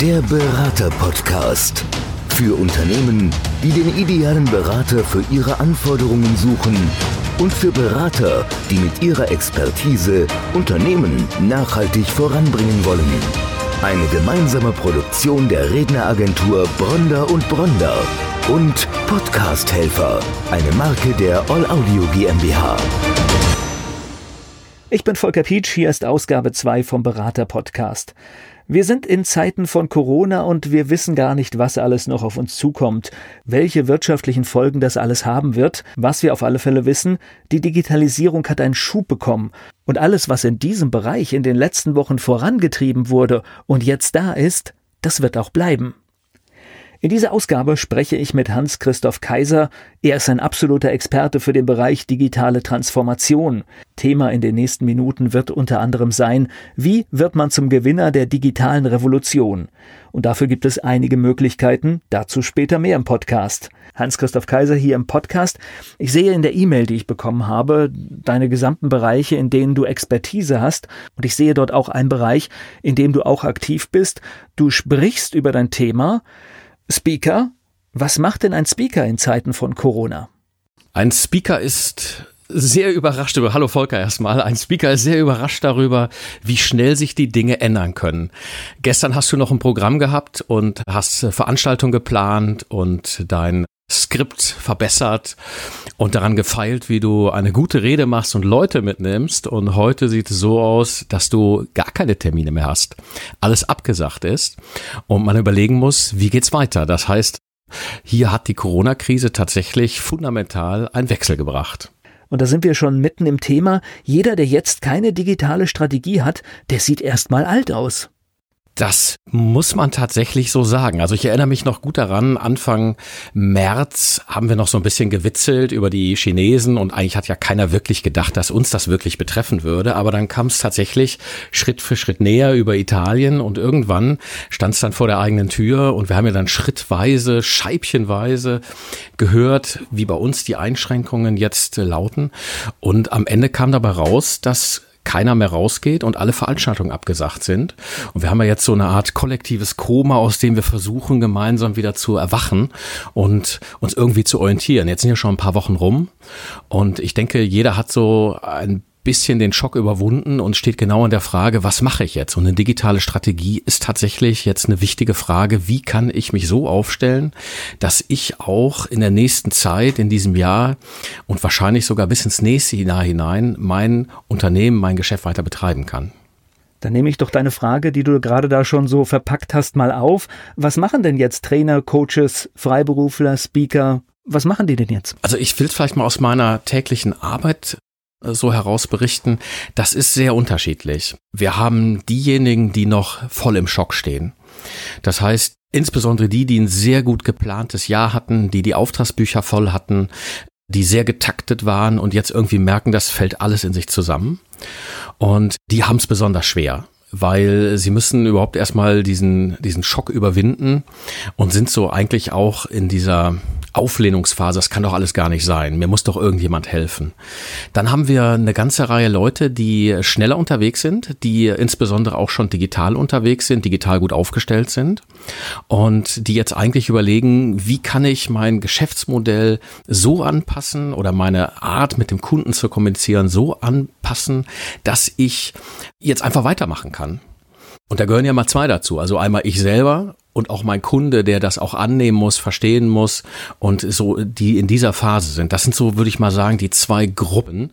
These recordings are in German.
Der Berater-Podcast. Für Unternehmen, die den idealen Berater für ihre Anforderungen suchen und für Berater, die mit ihrer Expertise Unternehmen nachhaltig voranbringen wollen. Eine gemeinsame Produktion der Redneragentur Bronder und Bronder und Podcast-Helfer, eine Marke der All Audio GmbH. Ich bin Volker Pietsch, hier ist Ausgabe 2 vom Berater Podcast. Wir sind in Zeiten von Corona und wir wissen gar nicht, was alles noch auf uns zukommt, welche wirtschaftlichen Folgen das alles haben wird. Was wir auf alle Fälle wissen, die Digitalisierung hat einen Schub bekommen und alles, was in diesem Bereich in den letzten Wochen vorangetrieben wurde und jetzt da ist, das wird auch bleiben. In dieser Ausgabe spreche ich mit Hans-Christoph Kaiser. Er ist ein absoluter Experte für den Bereich digitale Transformation. Thema in den nächsten Minuten wird unter anderem sein, wie wird man zum Gewinner der digitalen Revolution? Und dafür gibt es einige Möglichkeiten, dazu später mehr im Podcast. Hans-Christoph Kaiser hier im Podcast. Ich sehe in der E-Mail, die ich bekommen habe, deine gesamten Bereiche, in denen du Expertise hast. Und ich sehe dort auch einen Bereich, in dem du auch aktiv bist. Du sprichst über dein Thema. Speaker? Was macht denn ein Speaker in Zeiten von Corona? Ein Speaker ist sehr überrascht über, hallo Volker erstmal, ein Speaker ist sehr überrascht darüber, wie schnell sich die Dinge ändern können. Gestern hast du noch ein Programm gehabt und hast Veranstaltungen geplant und dein Skript verbessert und daran gefeilt, wie du eine gute Rede machst und Leute mitnimmst. Und heute sieht es so aus, dass du gar keine Termine mehr hast. Alles abgesagt ist und man überlegen muss, wie geht's weiter? Das heißt, hier hat die Corona-Krise tatsächlich fundamental einen Wechsel gebracht. Und da sind wir schon mitten im Thema. Jeder, der jetzt keine digitale Strategie hat, der sieht erstmal alt aus. Das muss man tatsächlich so sagen. Also ich erinnere mich noch gut daran, Anfang März haben wir noch so ein bisschen gewitzelt über die Chinesen und eigentlich hat ja keiner wirklich gedacht, dass uns das wirklich betreffen würde. Aber dann kam es tatsächlich Schritt für Schritt näher über Italien und irgendwann stand es dann vor der eigenen Tür und wir haben ja dann schrittweise, scheibchenweise gehört, wie bei uns die Einschränkungen jetzt lauten. Und am Ende kam dabei raus, dass keiner mehr rausgeht und alle Veranstaltungen abgesagt sind. Und wir haben ja jetzt so eine Art kollektives Koma, aus dem wir versuchen, gemeinsam wieder zu erwachen und uns irgendwie zu orientieren. Jetzt sind ja schon ein paar Wochen rum und ich denke, jeder hat so ein bisschen den Schock überwunden und steht genau in der Frage, was mache ich jetzt? Und eine digitale Strategie ist tatsächlich jetzt eine wichtige Frage. Wie kann ich mich so aufstellen, dass ich auch in der nächsten Zeit, in diesem Jahr und wahrscheinlich sogar bis ins nächste Jahr hinein mein Unternehmen, mein Geschäft weiter betreiben kann? Dann nehme ich doch deine Frage, die du gerade da schon so verpackt hast, mal auf. Was machen denn jetzt Trainer, Coaches, Freiberufler, Speaker? Was machen die denn jetzt? Also ich will es vielleicht mal aus meiner täglichen Arbeit so herausberichten, das ist sehr unterschiedlich. Wir haben diejenigen, die noch voll im Schock stehen. Das heißt, insbesondere die, die ein sehr gut geplantes Jahr hatten, die die Auftragsbücher voll hatten, die sehr getaktet waren und jetzt irgendwie merken, das fällt alles in sich zusammen. Und die haben es besonders schwer weil sie müssen überhaupt erstmal diesen, diesen Schock überwinden und sind so eigentlich auch in dieser Auflehnungsphase, das kann doch alles gar nicht sein, mir muss doch irgendjemand helfen. Dann haben wir eine ganze Reihe Leute, die schneller unterwegs sind, die insbesondere auch schon digital unterwegs sind, digital gut aufgestellt sind und die jetzt eigentlich überlegen, wie kann ich mein Geschäftsmodell so anpassen oder meine Art mit dem Kunden zu kommunizieren so anpassen, dass ich jetzt einfach weitermachen kann. Und da gehören ja mal zwei dazu. Also einmal ich selber und auch mein Kunde, der das auch annehmen muss, verstehen muss und so, die in dieser Phase sind. Das sind so, würde ich mal sagen, die zwei Gruppen,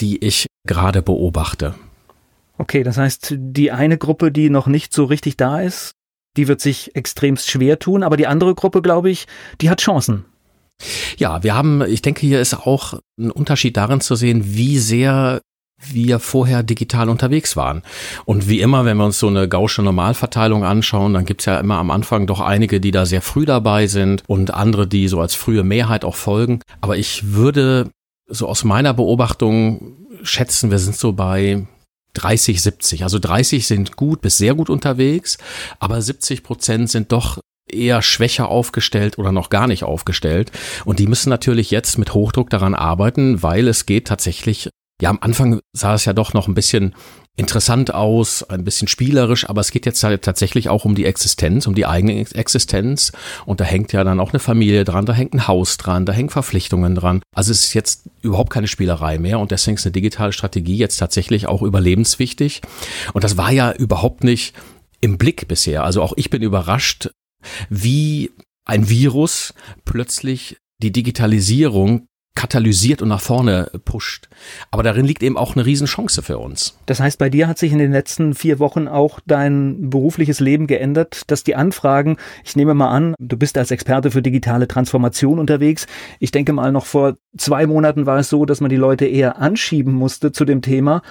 die ich gerade beobachte. Okay, das heißt, die eine Gruppe, die noch nicht so richtig da ist, die wird sich extremst schwer tun, aber die andere Gruppe, glaube ich, die hat Chancen. Ja, wir haben, ich denke, hier ist auch ein Unterschied darin zu sehen, wie sehr wir vorher digital unterwegs waren. Und wie immer, wenn wir uns so eine gausche Normalverteilung anschauen, dann gibt's ja immer am Anfang doch einige, die da sehr früh dabei sind und andere, die so als frühe Mehrheit auch folgen. Aber ich würde so aus meiner Beobachtung schätzen, wir sind so bei 30, 70. Also 30 sind gut bis sehr gut unterwegs, aber 70 Prozent sind doch eher schwächer aufgestellt oder noch gar nicht aufgestellt. Und die müssen natürlich jetzt mit Hochdruck daran arbeiten, weil es geht tatsächlich ja, am Anfang sah es ja doch noch ein bisschen interessant aus, ein bisschen spielerisch, aber es geht jetzt halt tatsächlich auch um die Existenz, um die eigene Existenz. Und da hängt ja dann auch eine Familie dran, da hängt ein Haus dran, da hängen Verpflichtungen dran. Also es ist jetzt überhaupt keine Spielerei mehr und deswegen ist eine digitale Strategie jetzt tatsächlich auch überlebenswichtig. Und das war ja überhaupt nicht im Blick bisher. Also auch ich bin überrascht, wie ein Virus plötzlich die Digitalisierung katalysiert und nach vorne pusht. Aber darin liegt eben auch eine Riesenchance für uns. Das heißt, bei dir hat sich in den letzten vier Wochen auch dein berufliches Leben geändert, dass die Anfragen, ich nehme mal an, du bist als Experte für digitale Transformation unterwegs. Ich denke mal, noch vor zwei Monaten war es so, dass man die Leute eher anschieben musste zu dem Thema.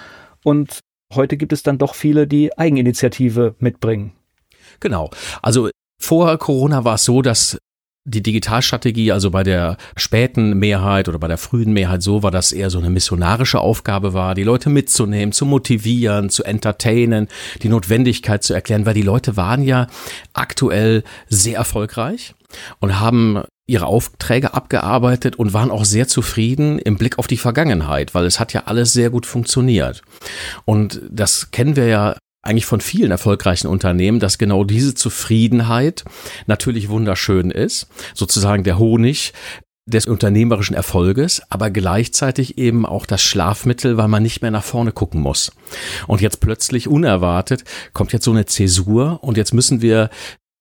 Und heute gibt es dann doch viele, die Eigeninitiative mitbringen. Genau. Also vor Corona war es so, dass die Digitalstrategie, also bei der späten Mehrheit oder bei der frühen Mehrheit so war, dass eher so eine missionarische Aufgabe war, die Leute mitzunehmen, zu motivieren, zu entertainen, die Notwendigkeit zu erklären, weil die Leute waren ja aktuell sehr erfolgreich und haben ihre Aufträge abgearbeitet und waren auch sehr zufrieden im Blick auf die Vergangenheit, weil es hat ja alles sehr gut funktioniert. Und das kennen wir ja eigentlich von vielen erfolgreichen Unternehmen, dass genau diese Zufriedenheit natürlich wunderschön ist, sozusagen der Honig des unternehmerischen Erfolges, aber gleichzeitig eben auch das Schlafmittel, weil man nicht mehr nach vorne gucken muss. Und jetzt plötzlich unerwartet kommt jetzt so eine Zäsur und jetzt müssen wir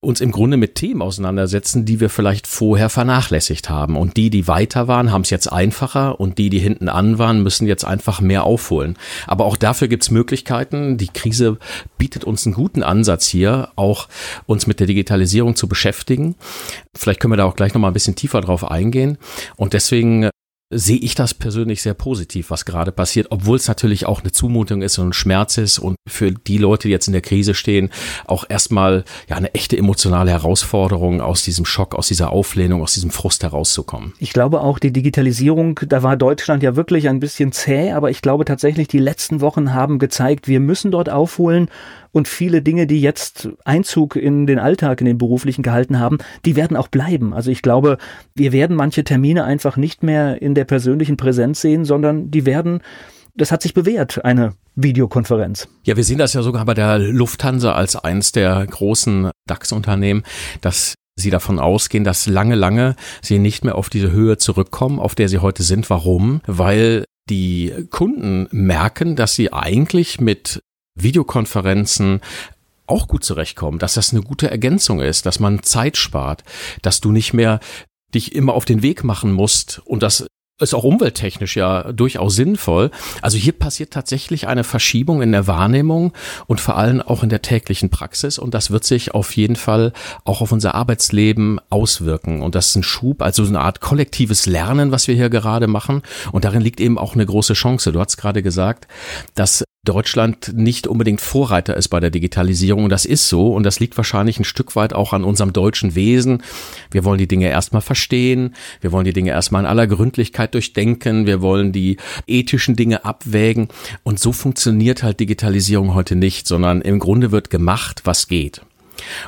uns im Grunde mit Themen auseinandersetzen, die wir vielleicht vorher vernachlässigt haben. Und die, die weiter waren, haben es jetzt einfacher und die, die hinten an waren, müssen jetzt einfach mehr aufholen. Aber auch dafür gibt es Möglichkeiten. Die Krise bietet uns einen guten Ansatz hier, auch uns mit der Digitalisierung zu beschäftigen. Vielleicht können wir da auch gleich nochmal ein bisschen tiefer drauf eingehen. Und deswegen sehe ich das persönlich sehr positiv, was gerade passiert, obwohl es natürlich auch eine Zumutung ist und ein Schmerz ist und für die Leute, die jetzt in der Krise stehen, auch erstmal ja eine echte emotionale Herausforderung aus diesem Schock, aus dieser Auflehnung, aus diesem Frust herauszukommen. Ich glaube auch die Digitalisierung, da war Deutschland ja wirklich ein bisschen zäh, aber ich glaube tatsächlich, die letzten Wochen haben gezeigt, wir müssen dort aufholen und viele Dinge, die jetzt Einzug in den Alltag, in den beruflichen gehalten haben, die werden auch bleiben. Also ich glaube, wir werden manche Termine einfach nicht mehr in der persönlichen Präsenz sehen, sondern die werden, das hat sich bewährt, eine Videokonferenz. Ja, wir sehen das ja sogar bei der Lufthansa als eins der großen DAX-Unternehmen, dass Sie davon ausgehen, dass lange, lange Sie nicht mehr auf diese Höhe zurückkommen, auf der Sie heute sind. Warum? Weil die Kunden merken, dass sie eigentlich mit Videokonferenzen auch gut zurechtkommen, dass das eine gute Ergänzung ist, dass man Zeit spart, dass du nicht mehr dich immer auf den Weg machen musst und das ist auch umwelttechnisch ja durchaus sinnvoll. Also hier passiert tatsächlich eine Verschiebung in der Wahrnehmung und vor allem auch in der täglichen Praxis und das wird sich auf jeden Fall auch auf unser Arbeitsleben auswirken und das ist ein Schub, also eine Art kollektives Lernen, was wir hier gerade machen und darin liegt eben auch eine große Chance. Du hast gerade gesagt, dass Deutschland nicht unbedingt Vorreiter ist bei der Digitalisierung. Und das ist so. Und das liegt wahrscheinlich ein Stück weit auch an unserem deutschen Wesen. Wir wollen die Dinge erstmal verstehen. Wir wollen die Dinge erstmal in aller Gründlichkeit durchdenken. Wir wollen die ethischen Dinge abwägen. Und so funktioniert halt Digitalisierung heute nicht, sondern im Grunde wird gemacht, was geht.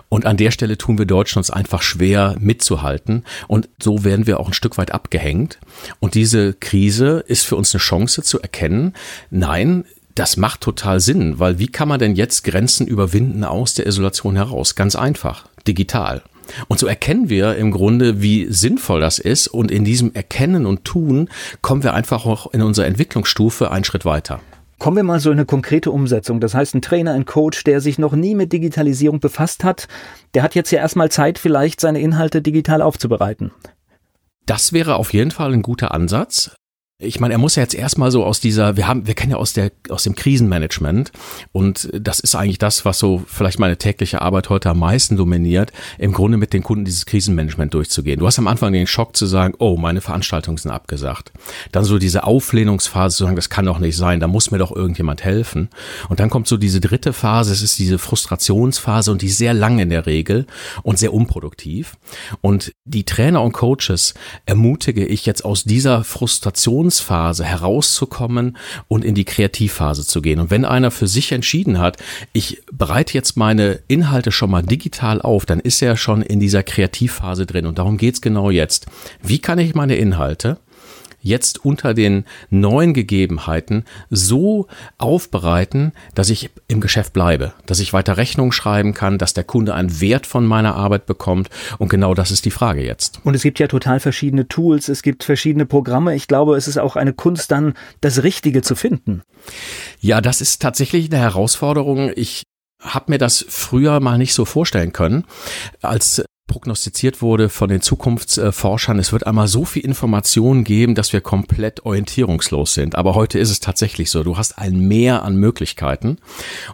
Und an der Stelle tun wir Deutschen uns einfach schwer mitzuhalten. Und so werden wir auch ein Stück weit abgehängt. Und diese Krise ist für uns eine Chance zu erkennen, nein, das macht total Sinn, weil wie kann man denn jetzt Grenzen überwinden aus der Isolation heraus? Ganz einfach, digital. Und so erkennen wir im Grunde, wie sinnvoll das ist. Und in diesem Erkennen und Tun kommen wir einfach auch in unserer Entwicklungsstufe einen Schritt weiter. Kommen wir mal so in eine konkrete Umsetzung. Das heißt, ein Trainer, ein Coach, der sich noch nie mit Digitalisierung befasst hat, der hat jetzt ja erstmal Zeit, vielleicht seine Inhalte digital aufzubereiten. Das wäre auf jeden Fall ein guter Ansatz ich meine, er muss ja jetzt erstmal so aus dieser, wir haben, wir kennen ja aus der, aus dem Krisenmanagement und das ist eigentlich das, was so vielleicht meine tägliche Arbeit heute am meisten dominiert, im Grunde mit den Kunden dieses Krisenmanagement durchzugehen. Du hast am Anfang den Schock zu sagen, oh, meine Veranstaltungen sind abgesagt. Dann so diese Auflehnungsphase zu sagen, das kann doch nicht sein, da muss mir doch irgendjemand helfen. Und dann kommt so diese dritte Phase, es ist diese Frustrationsphase und die ist sehr lang in der Regel und sehr unproduktiv. Und die Trainer und Coaches ermutige ich jetzt aus dieser Frustration Produktionsphase herauszukommen und in die Kreativphase zu gehen. Und wenn einer für sich entschieden hat, ich bereite jetzt meine Inhalte schon mal digital auf, dann ist er schon in dieser Kreativphase drin. Und darum geht's genau jetzt. Wie kann ich meine Inhalte jetzt unter den neuen Gegebenheiten so aufbereiten, dass ich im Geschäft bleibe, dass ich weiter Rechnung schreiben kann, dass der Kunde einen Wert von meiner Arbeit bekommt. Und genau das ist die Frage jetzt. Und es gibt ja total verschiedene Tools, es gibt verschiedene Programme. Ich glaube, es ist auch eine Kunst dann, das Richtige zu finden. Ja, das ist tatsächlich eine Herausforderung. Ich habe mir das früher mal nicht so vorstellen können. Als prognostiziert wurde von den Zukunftsforschern, es wird einmal so viel Information geben, dass wir komplett orientierungslos sind. Aber heute ist es tatsächlich so. Du hast ein Mehr an Möglichkeiten.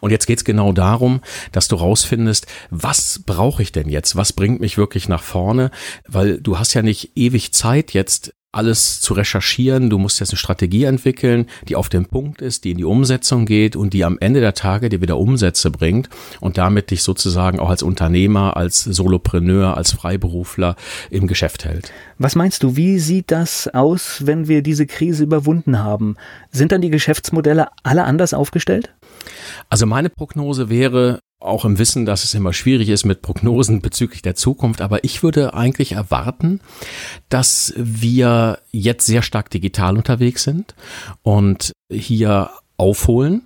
Und jetzt geht es genau darum, dass du rausfindest, was brauche ich denn jetzt? Was bringt mich wirklich nach vorne? Weil du hast ja nicht ewig Zeit jetzt alles zu recherchieren. Du musst jetzt eine Strategie entwickeln, die auf den Punkt ist, die in die Umsetzung geht und die am Ende der Tage dir wieder Umsätze bringt und damit dich sozusagen auch als Unternehmer, als Solopreneur, als Freiberufler im Geschäft hält. Was meinst du, wie sieht das aus, wenn wir diese Krise überwunden haben? Sind dann die Geschäftsmodelle alle anders aufgestellt? Also meine Prognose wäre, auch im Wissen, dass es immer schwierig ist mit Prognosen bezüglich der Zukunft. Aber ich würde eigentlich erwarten, dass wir jetzt sehr stark digital unterwegs sind und hier aufholen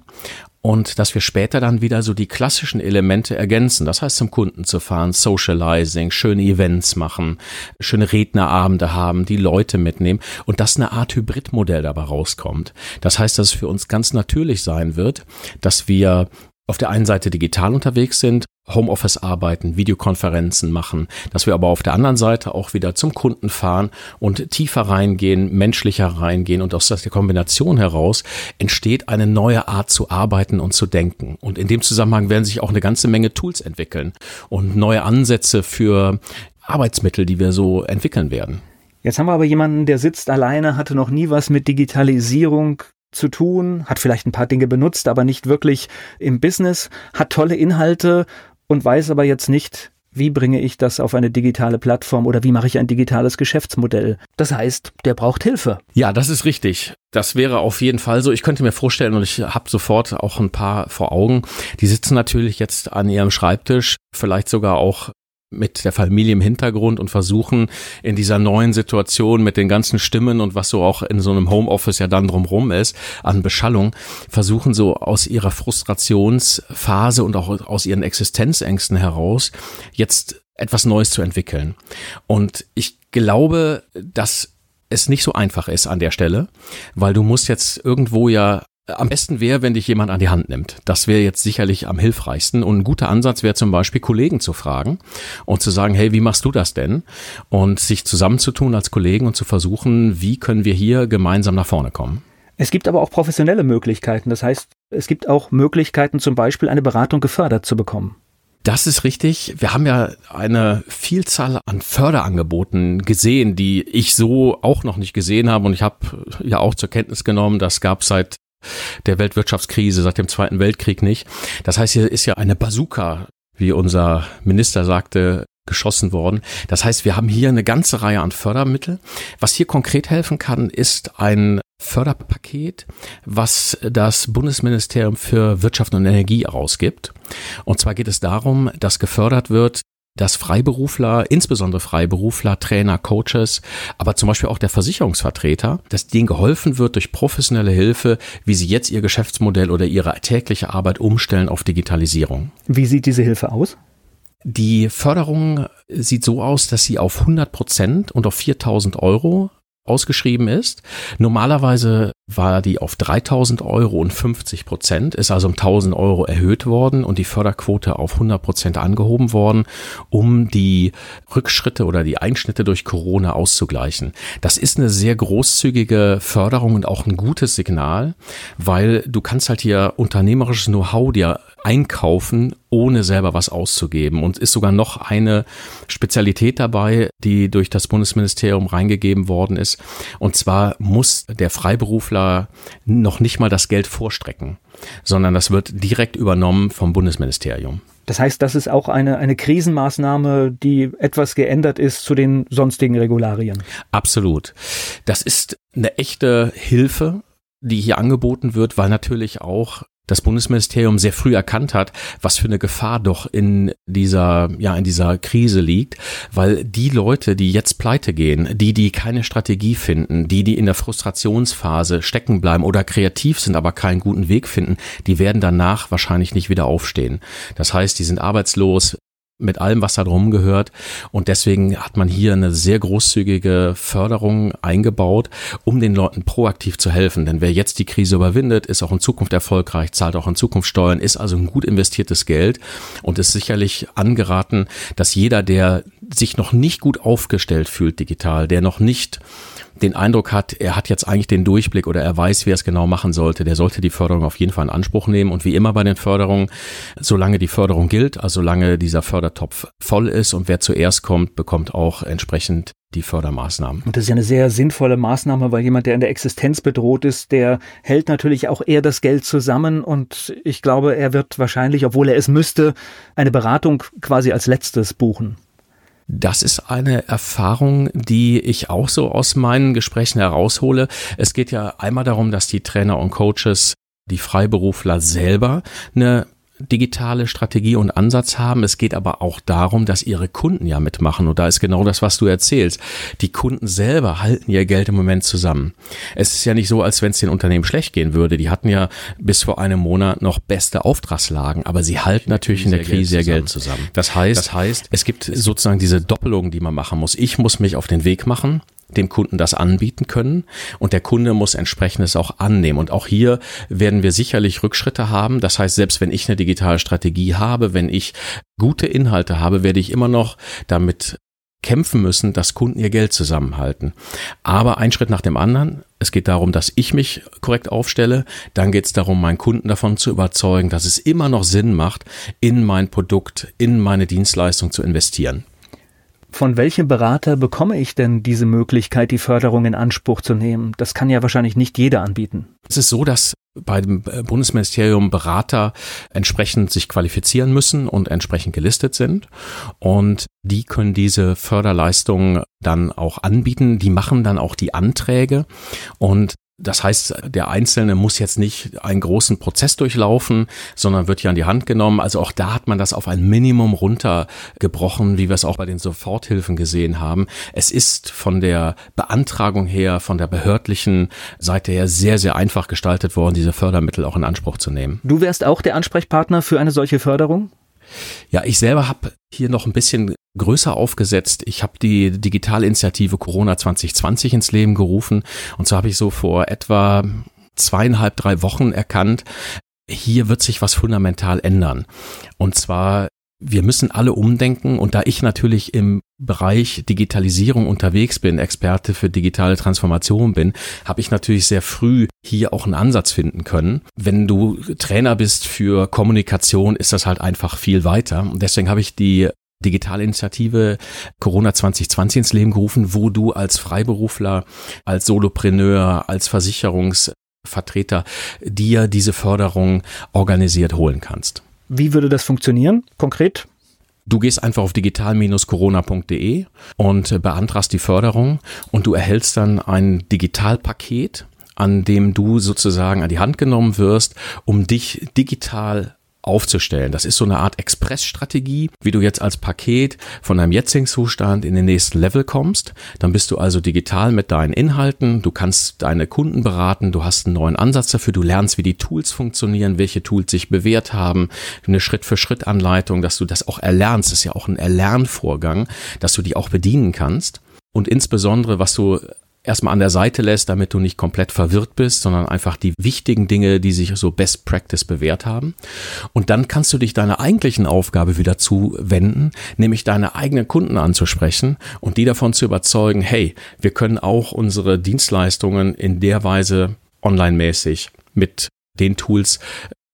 und dass wir später dann wieder so die klassischen Elemente ergänzen. Das heißt, zum Kunden zu fahren, Socializing, schöne Events machen, schöne Rednerabende haben, die Leute mitnehmen und dass eine Art Hybridmodell dabei rauskommt. Das heißt, dass es für uns ganz natürlich sein wird, dass wir auf der einen Seite digital unterwegs sind, Homeoffice arbeiten, Videokonferenzen machen, dass wir aber auf der anderen Seite auch wieder zum Kunden fahren und tiefer reingehen, menschlicher reingehen und aus der Kombination heraus entsteht eine neue Art zu arbeiten und zu denken. Und in dem Zusammenhang werden sich auch eine ganze Menge Tools entwickeln und neue Ansätze für Arbeitsmittel, die wir so entwickeln werden. Jetzt haben wir aber jemanden, der sitzt alleine, hatte noch nie was mit Digitalisierung zu tun, hat vielleicht ein paar Dinge benutzt, aber nicht wirklich im Business, hat tolle Inhalte und weiß aber jetzt nicht, wie bringe ich das auf eine digitale Plattform oder wie mache ich ein digitales Geschäftsmodell? Das heißt, der braucht Hilfe. Ja, das ist richtig. Das wäre auf jeden Fall so. Ich könnte mir vorstellen, und ich habe sofort auch ein paar vor Augen, die sitzen natürlich jetzt an ihrem Schreibtisch, vielleicht sogar auch mit der Familie im Hintergrund und versuchen in dieser neuen Situation mit den ganzen Stimmen und was so auch in so einem Homeoffice ja dann drumrum ist an Beschallung, versuchen so aus ihrer Frustrationsphase und auch aus ihren Existenzängsten heraus jetzt etwas Neues zu entwickeln. Und ich glaube, dass es nicht so einfach ist an der Stelle, weil du musst jetzt irgendwo ja am besten wäre, wenn dich jemand an die Hand nimmt. Das wäre jetzt sicherlich am hilfreichsten. Und ein guter Ansatz wäre zum Beispiel, Kollegen zu fragen und zu sagen, hey, wie machst du das denn? Und sich zusammenzutun als Kollegen und zu versuchen, wie können wir hier gemeinsam nach vorne kommen. Es gibt aber auch professionelle Möglichkeiten. Das heißt, es gibt auch Möglichkeiten, zum Beispiel eine Beratung gefördert zu bekommen. Das ist richtig. Wir haben ja eine Vielzahl an Förderangeboten gesehen, die ich so auch noch nicht gesehen habe. Und ich habe ja auch zur Kenntnis genommen, das gab seit der Weltwirtschaftskrise seit dem Zweiten Weltkrieg nicht. Das heißt, hier ist ja eine Bazooka, wie unser Minister sagte, geschossen worden. Das heißt, wir haben hier eine ganze Reihe an Fördermittel. Was hier konkret helfen kann, ist ein Förderpaket, was das Bundesministerium für Wirtschaft und Energie herausgibt. Und zwar geht es darum, dass gefördert wird dass Freiberufler, insbesondere Freiberufler, Trainer, Coaches, aber zum Beispiel auch der Versicherungsvertreter, dass denen geholfen wird durch professionelle Hilfe, wie sie jetzt ihr Geschäftsmodell oder ihre tägliche Arbeit umstellen auf Digitalisierung. Wie sieht diese Hilfe aus? Die Förderung sieht so aus, dass sie auf 100 Prozent und auf 4000 Euro ausgeschrieben ist. Normalerweise war die auf 3000 Euro und 50 Prozent, ist also um 1000 Euro erhöht worden und die Förderquote auf 100 Prozent angehoben worden, um die Rückschritte oder die Einschnitte durch Corona auszugleichen. Das ist eine sehr großzügige Förderung und auch ein gutes Signal, weil du kannst halt hier unternehmerisches Know-how dir einkaufen, ohne selber was auszugeben. Und ist sogar noch eine Spezialität dabei, die durch das Bundesministerium reingegeben worden ist. Und zwar muss der Freiberufler noch nicht mal das Geld vorstrecken, sondern das wird direkt übernommen vom Bundesministerium. Das heißt, das ist auch eine, eine Krisenmaßnahme, die etwas geändert ist zu den sonstigen Regularien. Absolut. Das ist eine echte Hilfe die hier angeboten wird, weil natürlich auch das Bundesministerium sehr früh erkannt hat, was für eine Gefahr doch in dieser, ja, in dieser Krise liegt, weil die Leute, die jetzt pleite gehen, die, die keine Strategie finden, die, die in der Frustrationsphase stecken bleiben oder kreativ sind, aber keinen guten Weg finden, die werden danach wahrscheinlich nicht wieder aufstehen. Das heißt, die sind arbeitslos, mit allem, was da drum gehört. Und deswegen hat man hier eine sehr großzügige Förderung eingebaut, um den Leuten proaktiv zu helfen. Denn wer jetzt die Krise überwindet, ist auch in Zukunft erfolgreich, zahlt auch in Zukunft Steuern, ist also ein gut investiertes Geld und ist sicherlich angeraten, dass jeder, der sich noch nicht gut aufgestellt fühlt digital, der noch nicht den Eindruck hat, er hat jetzt eigentlich den Durchblick oder er weiß, wie er es genau machen sollte, der sollte die Förderung auf jeden Fall in Anspruch nehmen. Und wie immer bei den Förderungen, solange die Förderung gilt, also solange dieser Fördertopf voll ist und wer zuerst kommt, bekommt auch entsprechend die Fördermaßnahmen. Und das ist ja eine sehr sinnvolle Maßnahme, weil jemand, der in der Existenz bedroht ist, der hält natürlich auch eher das Geld zusammen und ich glaube, er wird wahrscheinlich, obwohl er es müsste, eine Beratung quasi als letztes buchen. Das ist eine Erfahrung, die ich auch so aus meinen Gesprächen heraushole. Es geht ja einmal darum, dass die Trainer und Coaches die Freiberufler selber eine digitale Strategie und Ansatz haben. Es geht aber auch darum, dass ihre Kunden ja mitmachen. Und da ist genau das, was du erzählst. Die Kunden selber halten ihr Geld im Moment zusammen. Es ist ja nicht so, als wenn es den Unternehmen schlecht gehen würde. Die hatten ja bis vor einem Monat noch beste Auftragslagen, aber sie halten natürlich in der Krise ihr Geld zusammen. Das heißt, das heißt, es gibt sozusagen diese Doppelung, die man machen muss. Ich muss mich auf den Weg machen dem Kunden das anbieten können und der Kunde muss entsprechendes auch annehmen. Und auch hier werden wir sicherlich Rückschritte haben. Das heißt, selbst wenn ich eine digitale Strategie habe, wenn ich gute Inhalte habe, werde ich immer noch damit kämpfen müssen, dass Kunden ihr Geld zusammenhalten. Aber ein Schritt nach dem anderen. Es geht darum, dass ich mich korrekt aufstelle. Dann geht es darum, meinen Kunden davon zu überzeugen, dass es immer noch Sinn macht, in mein Produkt, in meine Dienstleistung zu investieren. Von welchem Berater bekomme ich denn diese Möglichkeit, die Förderung in Anspruch zu nehmen? Das kann ja wahrscheinlich nicht jeder anbieten. Es ist so, dass bei dem Bundesministerium Berater entsprechend sich qualifizieren müssen und entsprechend gelistet sind. Und die können diese Förderleistungen dann auch anbieten. Die machen dann auch die Anträge. Und das heißt, der Einzelne muss jetzt nicht einen großen Prozess durchlaufen, sondern wird ja an die Hand genommen. Also auch da hat man das auf ein Minimum runtergebrochen, wie wir es auch bei den Soforthilfen gesehen haben. Es ist von der Beantragung her, von der behördlichen Seite her sehr, sehr einfach gestaltet worden, diese Fördermittel auch in Anspruch zu nehmen. Du wärst auch der Ansprechpartner für eine solche Förderung? Ja, ich selber habe hier noch ein bisschen größer aufgesetzt. Ich habe die Digitalinitiative Corona 2020 ins Leben gerufen. Und so habe ich so vor etwa zweieinhalb, drei Wochen erkannt, hier wird sich was fundamental ändern. Und zwar wir müssen alle umdenken und da ich natürlich im Bereich Digitalisierung unterwegs bin, Experte für digitale Transformation bin, habe ich natürlich sehr früh hier auch einen Ansatz finden können. Wenn du Trainer bist für Kommunikation, ist das halt einfach viel weiter. Und deswegen habe ich die Digitalinitiative Corona 2020 ins Leben gerufen, wo du als Freiberufler, als Solopreneur, als Versicherungsvertreter dir diese Förderung organisiert holen kannst. Wie würde das funktionieren konkret? Du gehst einfach auf digital-corona.de und beantragst die Förderung und du erhältst dann ein Digitalpaket, an dem du sozusagen an die Hand genommen wirst, um dich digital aufzustellen. Das ist so eine Art Expressstrategie, wie du jetzt als Paket von deinem jetzigen Zustand in den nächsten Level kommst. Dann bist du also digital mit deinen Inhalten, du kannst deine Kunden beraten, du hast einen neuen Ansatz dafür, du lernst, wie die Tools funktionieren, welche Tools sich bewährt haben, eine Schritt-für-Schritt-Anleitung, dass du das auch erlernst. Das ist ja auch ein Erlernvorgang, dass du die auch bedienen kannst. Und insbesondere, was du erstmal an der Seite lässt, damit du nicht komplett verwirrt bist, sondern einfach die wichtigen Dinge, die sich so Best Practice bewährt haben. Und dann kannst du dich deiner eigentlichen Aufgabe wieder zuwenden, nämlich deine eigenen Kunden anzusprechen und die davon zu überzeugen, hey, wir können auch unsere Dienstleistungen in der Weise online-mäßig mit den Tools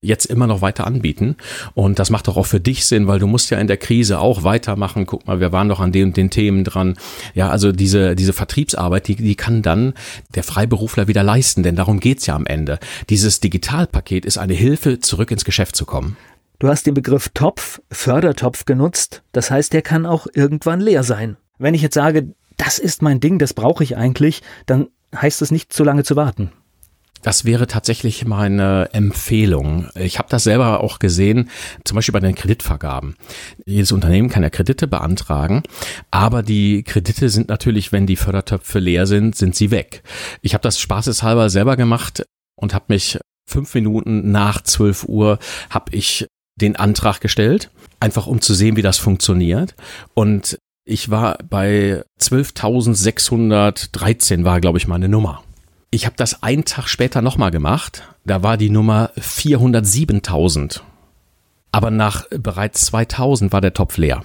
jetzt immer noch weiter anbieten. Und das macht doch auch für dich Sinn, weil du musst ja in der Krise auch weitermachen. Guck mal, wir waren doch an den den Themen dran. Ja, also diese, diese Vertriebsarbeit, die, die kann dann der Freiberufler wieder leisten, denn darum geht's ja am Ende. Dieses Digitalpaket ist eine Hilfe, zurück ins Geschäft zu kommen. Du hast den Begriff Topf, Fördertopf genutzt. Das heißt, der kann auch irgendwann leer sein. Wenn ich jetzt sage, das ist mein Ding, das brauche ich eigentlich, dann heißt es nicht zu lange zu warten. Das wäre tatsächlich meine Empfehlung. Ich habe das selber auch gesehen, zum Beispiel bei den Kreditvergaben. Jedes Unternehmen kann ja Kredite beantragen, aber die Kredite sind natürlich, wenn die Fördertöpfe leer sind, sind sie weg. Ich habe das spaßeshalber selber gemacht und habe mich fünf Minuten nach 12 Uhr habe ich den Antrag gestellt, einfach um zu sehen, wie das funktioniert. Und ich war bei 12.613 war, glaube ich, meine Nummer. Ich habe das einen Tag später nochmal gemacht. Da war die Nummer 407.000. Aber nach bereits 2000 war der Topf leer.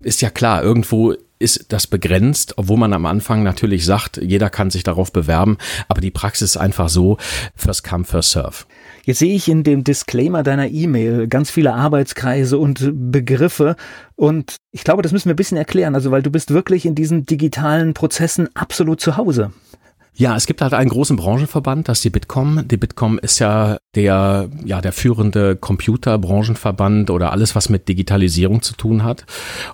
Ist ja klar, irgendwo ist das begrenzt, obwohl man am Anfang natürlich sagt, jeder kann sich darauf bewerben, aber die Praxis ist einfach so, first come, first serve. Jetzt sehe ich in dem Disclaimer deiner E-Mail ganz viele Arbeitskreise und Begriffe und ich glaube, das müssen wir ein bisschen erklären, also weil du bist wirklich in diesen digitalen Prozessen absolut zu Hause. Ja, es gibt halt einen großen Branchenverband, das ist die Bitkom. Die Bitkom ist ja der, ja, der führende Computerbranchenverband oder alles, was mit Digitalisierung zu tun hat.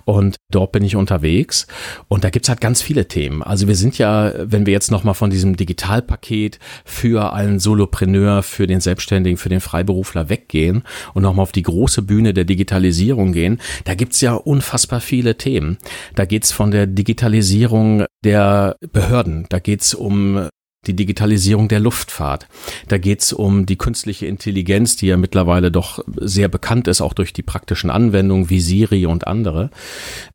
Und dort bin ich unterwegs. Und da gibt's halt ganz viele Themen. Also wir sind ja, wenn wir jetzt nochmal von diesem Digitalpaket für einen Solopreneur, für den Selbstständigen, für den Freiberufler weggehen und nochmal auf die große Bühne der Digitalisierung gehen, da gibt's ja unfassbar viele Themen. Da geht's von der Digitalisierung der Behörden, da geht's um die Digitalisierung der Luftfahrt. Da geht es um die künstliche Intelligenz, die ja mittlerweile doch sehr bekannt ist, auch durch die praktischen Anwendungen wie Siri und andere.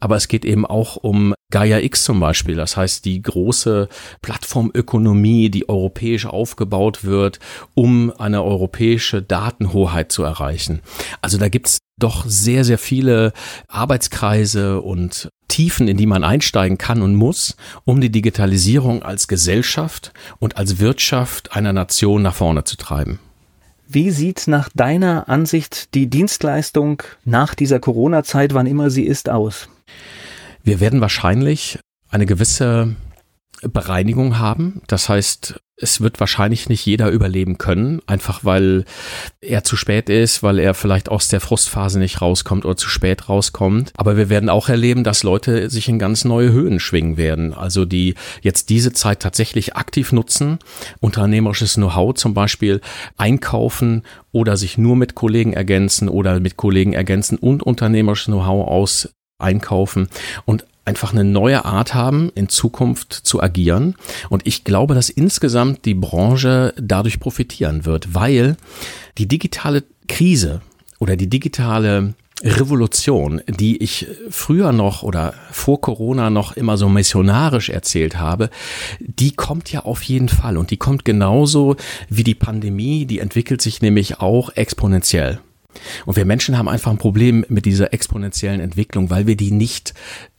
Aber es geht eben auch um Gaia X zum Beispiel, das heißt die große Plattformökonomie, die europäisch aufgebaut wird, um eine europäische Datenhoheit zu erreichen. Also da gibt's doch sehr, sehr viele Arbeitskreise und Tiefen, in die man einsteigen kann und muss, um die Digitalisierung als Gesellschaft und als Wirtschaft einer Nation nach vorne zu treiben. Wie sieht nach deiner Ansicht die Dienstleistung nach dieser Corona-Zeit, wann immer sie ist, aus? Wir werden wahrscheinlich eine gewisse Bereinigung haben. Das heißt, es wird wahrscheinlich nicht jeder überleben können, einfach weil er zu spät ist, weil er vielleicht aus der Frustphase nicht rauskommt oder zu spät rauskommt. Aber wir werden auch erleben, dass Leute sich in ganz neue Höhen schwingen werden. Also die jetzt diese Zeit tatsächlich aktiv nutzen, unternehmerisches Know-how zum Beispiel einkaufen oder sich nur mit Kollegen ergänzen oder mit Kollegen ergänzen und unternehmerisches Know-how aus einkaufen und einfach eine neue Art haben, in Zukunft zu agieren. Und ich glaube, dass insgesamt die Branche dadurch profitieren wird, weil die digitale Krise oder die digitale Revolution, die ich früher noch oder vor Corona noch immer so missionarisch erzählt habe, die kommt ja auf jeden Fall und die kommt genauso wie die Pandemie, die entwickelt sich nämlich auch exponentiell. Und wir Menschen haben einfach ein Problem mit dieser exponentiellen Entwicklung, weil wir die nicht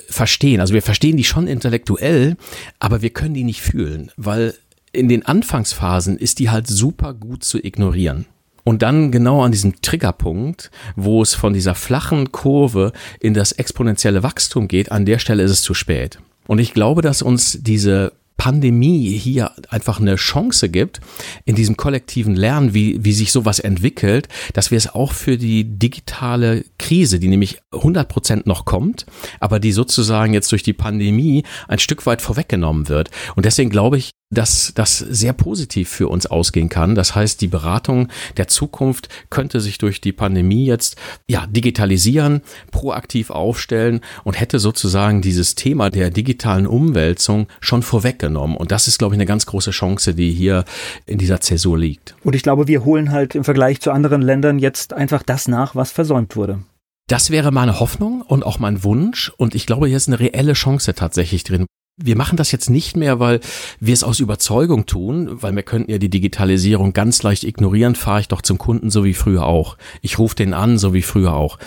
verstehen. Also wir verstehen die schon intellektuell, aber wir können die nicht fühlen, weil in den Anfangsphasen ist die halt super gut zu ignorieren. Und dann genau an diesem Triggerpunkt, wo es von dieser flachen Kurve in das exponentielle Wachstum geht, an der Stelle ist es zu spät. Und ich glaube, dass uns diese Pandemie hier einfach eine Chance gibt, in diesem kollektiven Lernen, wie, wie sich sowas entwickelt, dass wir es auch für die digitale Krise, die nämlich 100 Prozent noch kommt, aber die sozusagen jetzt durch die Pandemie ein Stück weit vorweggenommen wird. Und deswegen glaube ich, dass das sehr positiv für uns ausgehen kann. Das heißt, die Beratung der Zukunft könnte sich durch die Pandemie jetzt ja digitalisieren, proaktiv aufstellen und hätte sozusagen dieses Thema der digitalen Umwälzung schon vorweggenommen. Und das ist, glaube ich, eine ganz große Chance, die hier in dieser Zäsur liegt. Und ich glaube, wir holen halt im Vergleich zu anderen Ländern jetzt einfach das nach, was versäumt wurde. Das wäre meine Hoffnung und auch mein Wunsch. Und ich glaube, hier ist eine reelle Chance tatsächlich drin wir machen das jetzt nicht mehr, weil wir es aus Überzeugung tun, weil wir könnten ja die Digitalisierung ganz leicht ignorieren, fahre ich doch zum Kunden so wie früher auch. Ich rufe den an, so wie früher auch.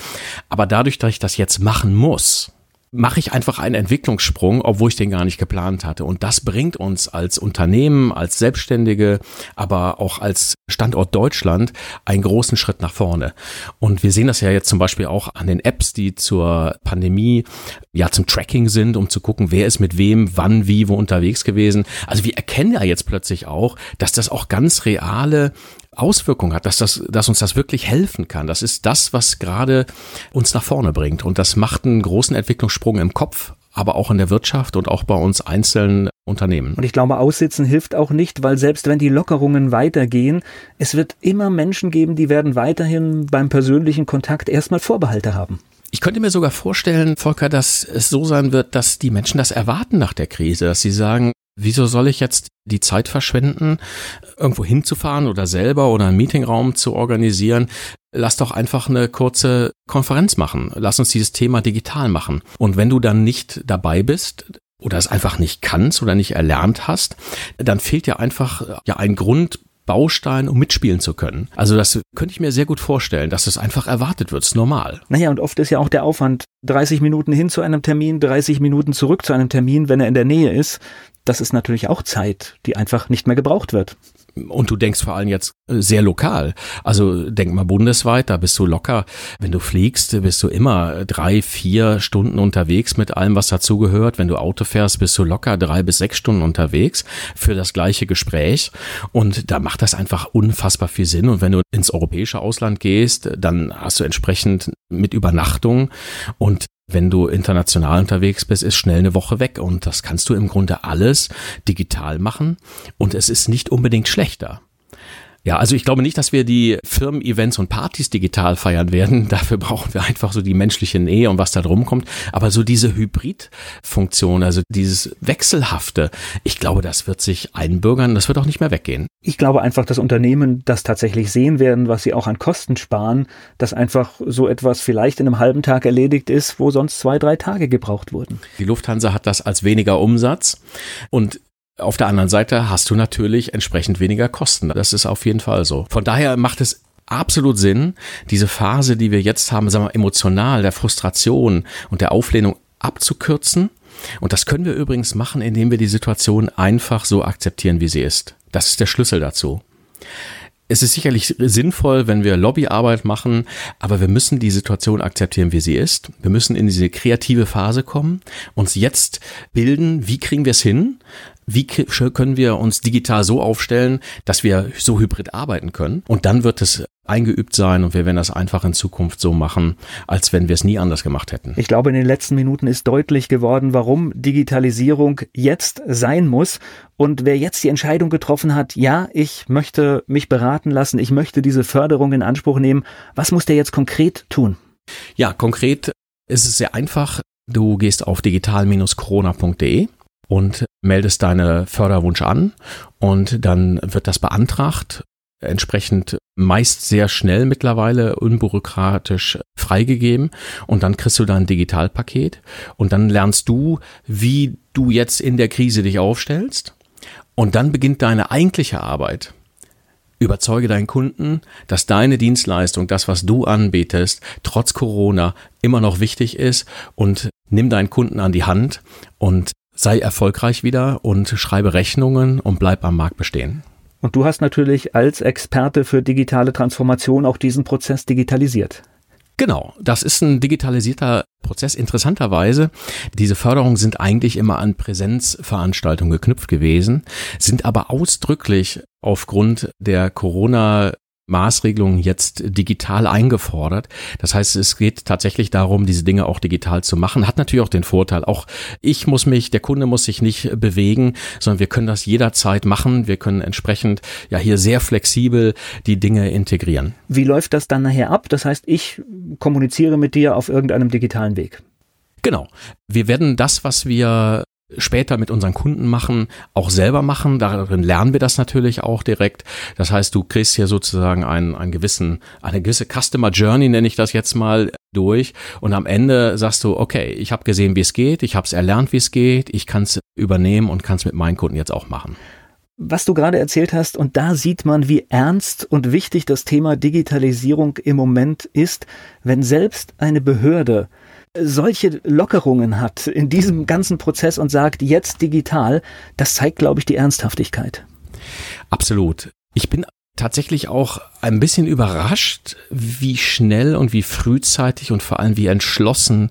Aber dadurch, dass ich das jetzt machen muss, mache ich einfach einen Entwicklungssprung, obwohl ich den gar nicht geplant hatte. Und das bringt uns als Unternehmen, als Selbstständige, aber auch als Standort Deutschland einen großen Schritt nach vorne. Und wir sehen das ja jetzt zum Beispiel auch an den Apps, die zur Pandemie ja zum Tracking sind, um zu gucken, wer ist mit wem, wann, wie, wo unterwegs gewesen. Also wir erkennen ja jetzt plötzlich auch, dass das auch ganz reale Auswirkungen hat, dass, das, dass uns das wirklich helfen kann. Das ist das, was gerade uns nach vorne bringt. Und das macht einen großen Entwicklungssprung im Kopf, aber auch in der Wirtschaft und auch bei uns einzelnen Unternehmen. Und ich glaube, aussitzen hilft auch nicht, weil selbst wenn die Lockerungen weitergehen, es wird immer Menschen geben, die werden weiterhin beim persönlichen Kontakt erstmal Vorbehalte haben. Ich könnte mir sogar vorstellen, Volker, dass es so sein wird, dass die Menschen das erwarten nach der Krise, dass sie sagen, wieso soll ich jetzt die Zeit verschwenden, irgendwo hinzufahren oder selber oder einen Meetingraum zu organisieren? Lass doch einfach eine kurze Konferenz machen. Lass uns dieses Thema digital machen. Und wenn du dann nicht dabei bist, oder es einfach nicht kannst oder nicht erlernt hast, dann fehlt ja einfach ja ein Grund, Baustein, um mitspielen zu können. Also das könnte ich mir sehr gut vorstellen, dass es einfach erwartet wird, ist normal. Naja, und oft ist ja auch der Aufwand, 30 Minuten hin zu einem Termin, 30 Minuten zurück zu einem Termin, wenn er in der Nähe ist. Das ist natürlich auch Zeit, die einfach nicht mehr gebraucht wird und du denkst vor allem jetzt äh, sehr lokal. Also denk mal bundesweit, da bist du locker. Wenn du fliegst, bist du immer drei, vier Stunden unterwegs mit allem, was dazugehört. Wenn du Auto fährst, bist du locker drei bis sechs Stunden unterwegs für das gleiche Gespräch. Und da macht das einfach unfassbar viel Sinn. Und wenn du ins europäische Ausland gehst, dann hast du entsprechend mit Übernachtung und wenn du international unterwegs bist, ist schnell eine Woche weg und das kannst du im Grunde alles digital machen und es ist nicht unbedingt schlechter. Ja, also ich glaube nicht, dass wir die Firmen-Events und Partys digital feiern werden. Dafür brauchen wir einfach so die menschliche Nähe und was da drum kommt. Aber so diese Hybrid-Funktion, also dieses Wechselhafte, ich glaube, das wird sich einbürgern, das wird auch nicht mehr weggehen. Ich glaube einfach, dass Unternehmen das tatsächlich sehen werden, was sie auch an Kosten sparen, dass einfach so etwas vielleicht in einem halben Tag erledigt ist, wo sonst zwei, drei Tage gebraucht wurden. Die Lufthansa hat das als weniger Umsatz und auf der anderen Seite hast du natürlich entsprechend weniger Kosten. Das ist auf jeden Fall so. Von daher macht es absolut Sinn, diese Phase, die wir jetzt haben, sagen wir emotional, der Frustration und der Auflehnung abzukürzen. Und das können wir übrigens machen, indem wir die Situation einfach so akzeptieren, wie sie ist. Das ist der Schlüssel dazu. Es ist sicherlich sinnvoll, wenn wir Lobbyarbeit machen, aber wir müssen die Situation akzeptieren, wie sie ist. Wir müssen in diese kreative Phase kommen, uns jetzt bilden, wie kriegen wir es hin, wie können wir uns digital so aufstellen, dass wir so hybrid arbeiten können. Und dann wird es eingeübt sein und wir werden das einfach in Zukunft so machen, als wenn wir es nie anders gemacht hätten. Ich glaube, in den letzten Minuten ist deutlich geworden, warum Digitalisierung jetzt sein muss. Und wer jetzt die Entscheidung getroffen hat, ja, ich möchte mich beraten lassen, ich möchte diese Förderung in Anspruch nehmen, was muss der jetzt konkret tun? Ja, konkret ist es sehr einfach. Du gehst auf digital-corona.de und meldest deine Förderwunsch an und dann wird das beantragt, entsprechend meist sehr schnell mittlerweile unbürokratisch freigegeben und dann kriegst du da ein Digitalpaket und dann lernst du, wie du jetzt in der Krise dich aufstellst und dann beginnt deine eigentliche Arbeit. Überzeuge deinen Kunden, dass deine Dienstleistung, das, was du anbietest, trotz Corona immer noch wichtig ist und nimm deinen Kunden an die Hand und sei erfolgreich wieder und schreibe Rechnungen und bleib am Markt bestehen. Und du hast natürlich als Experte für digitale Transformation auch diesen Prozess digitalisiert. Genau, das ist ein digitalisierter Prozess. Interessanterweise, diese Förderungen sind eigentlich immer an Präsenzveranstaltungen geknüpft gewesen, sind aber ausdrücklich aufgrund der Corona Maßregelungen jetzt digital eingefordert. Das heißt, es geht tatsächlich darum, diese Dinge auch digital zu machen. Hat natürlich auch den Vorteil, auch ich muss mich, der Kunde muss sich nicht bewegen, sondern wir können das jederzeit machen. Wir können entsprechend ja hier sehr flexibel die Dinge integrieren. Wie läuft das dann nachher ab? Das heißt, ich kommuniziere mit dir auf irgendeinem digitalen Weg. Genau. Wir werden das, was wir später mit unseren Kunden machen, auch selber machen. Darin lernen wir das natürlich auch direkt. Das heißt, du kriegst hier sozusagen einen, einen gewissen, eine gewisse Customer Journey, nenne ich das jetzt mal, durch. Und am Ende sagst du, okay, ich habe gesehen, wie es geht, ich habe es erlernt, wie es geht, ich kann es übernehmen und kann es mit meinen Kunden jetzt auch machen. Was du gerade erzählt hast, und da sieht man, wie ernst und wichtig das Thema Digitalisierung im Moment ist, wenn selbst eine Behörde solche Lockerungen hat in diesem ganzen Prozess und sagt, jetzt digital, das zeigt, glaube ich, die Ernsthaftigkeit. Absolut. Ich bin tatsächlich auch ein bisschen überrascht, wie schnell und wie frühzeitig und vor allem wie entschlossen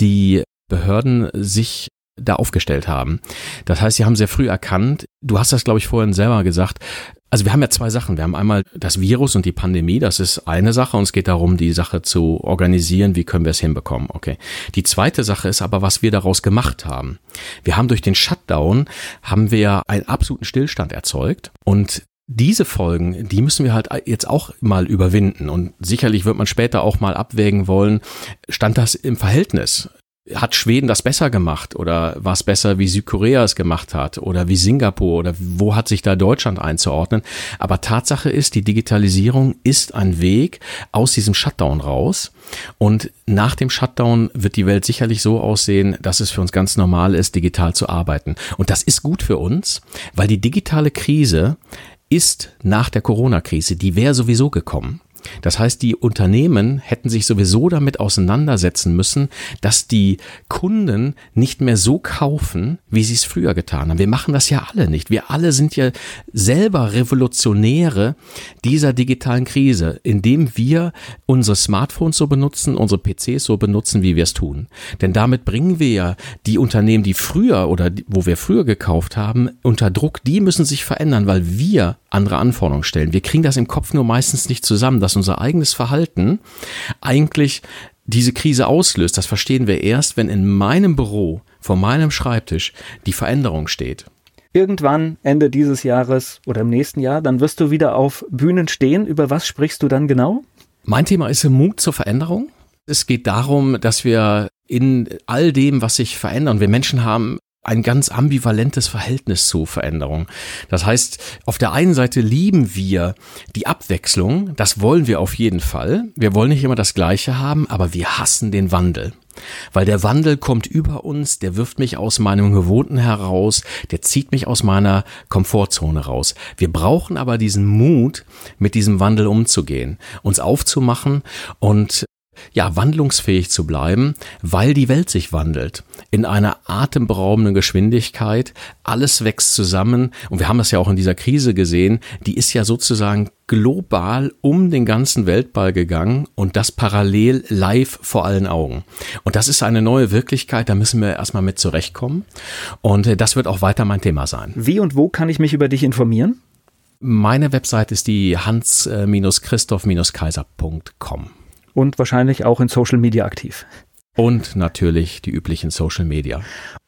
die Behörden sich da aufgestellt haben. Das heißt, sie haben sehr früh erkannt, du hast das, glaube ich, vorhin selber gesagt, Also wir haben ja zwei Sachen. Wir haben einmal das Virus und die Pandemie, das ist eine Sache und es geht darum, die Sache zu organisieren, wie können wir es hinbekommen. Okay. Die zweite Sache ist aber, was wir daraus gemacht haben. Wir haben durch den Shutdown, haben wir einen absoluten Stillstand erzeugt und diese Folgen, die müssen wir halt jetzt auch mal überwinden. Und sicherlich wird man später auch mal abwägen wollen, stand das im Verhältnis? Hat Schweden das besser gemacht oder war es besser, wie Südkorea es gemacht hat oder wie Singapur oder wo hat sich da Deutschland einzuordnen? Aber Tatsache ist, die Digitalisierung ist ein Weg aus diesem Shutdown raus und nach dem Shutdown wird die Welt sicherlich so aussehen, dass es für uns ganz normal ist, digital zu arbeiten. Und das ist gut für uns, weil die digitale Krise ist nach der Corona-Krise, die wäre sowieso gekommen. Das heißt, die Unternehmen hätten sich sowieso damit auseinandersetzen müssen, dass die Kunden nicht mehr so kaufen, wie sie es früher getan haben. Wir machen das ja alle nicht. Wir alle sind ja selber Revolutionäre dieser digitalen Krise, indem wir unsere Smartphones so benutzen, unsere PCs so benutzen, wie wir es tun. Denn damit bringen wir ja die Unternehmen, die früher oder wo wir früher gekauft haben, unter Druck. Die müssen sich verändern, weil wir andere Anforderungen stellen. Wir kriegen das im Kopf nur meistens nicht zusammen, dass unser eigenes Verhalten eigentlich diese Krise auslöst. Das verstehen wir erst, wenn in meinem Büro, vor meinem Schreibtisch, die Veränderung steht. Irgendwann Ende dieses Jahres oder im nächsten Jahr, dann wirst du wieder auf Bühnen stehen. Über was sprichst du dann genau? Mein Thema ist Mut zur Veränderung. Es geht darum, dass wir in all dem, was sich verändert, wir Menschen haben ein ganz ambivalentes Verhältnis zu Veränderung. Das heißt, auf der einen Seite lieben wir die Abwechslung, das wollen wir auf jeden Fall. Wir wollen nicht immer das Gleiche haben, aber wir hassen den Wandel. Weil der Wandel kommt über uns, der wirft mich aus meinem Gewohnten heraus, der zieht mich aus meiner Komfortzone raus. Wir brauchen aber diesen Mut, mit diesem Wandel umzugehen, uns aufzumachen und ja, wandlungsfähig zu bleiben, weil die Welt sich wandelt. In einer atemberaubenden Geschwindigkeit. Alles wächst zusammen. Und wir haben das ja auch in dieser Krise gesehen. Die ist ja sozusagen global um den ganzen Weltball gegangen und das parallel live vor allen Augen. Und das ist eine neue Wirklichkeit. Da müssen wir erstmal mit zurechtkommen. Und äh, das wird auch weiter mein Thema sein. Wie und wo kann ich mich über dich informieren? Meine Website ist die hans-christoph-kaiser.com und wahrscheinlich auch in Social Media aktiv. Und natürlich die üblichen Social Media.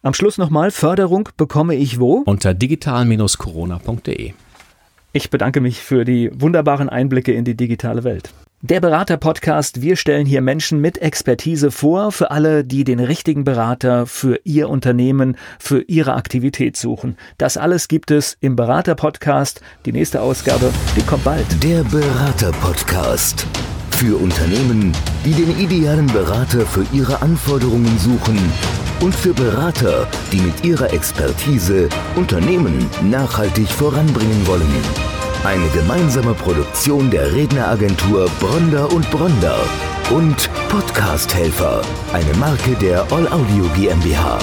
Am Schluss nochmal, Förderung bekomme ich wo? Unter digital-corona.de. Ich bedanke mich für die wunderbaren Einblicke in die digitale Welt. Der Berater-Podcast. Wir stellen hier Menschen mit Expertise vor, für alle, die den richtigen Berater für ihr Unternehmen, für ihre Aktivität suchen. Das alles gibt es im Berater-Podcast. Die nächste Ausgabe, die kommt bald. Der Berater-Podcast für Unternehmen, die den idealen Berater für ihre Anforderungen suchen und für Berater, die mit ihrer Expertise Unternehmen nachhaltig voranbringen wollen. Eine gemeinsame Produktion der Redneragentur Bronder und Bronder und Podcast Helfer, eine Marke der All Audio GmbH.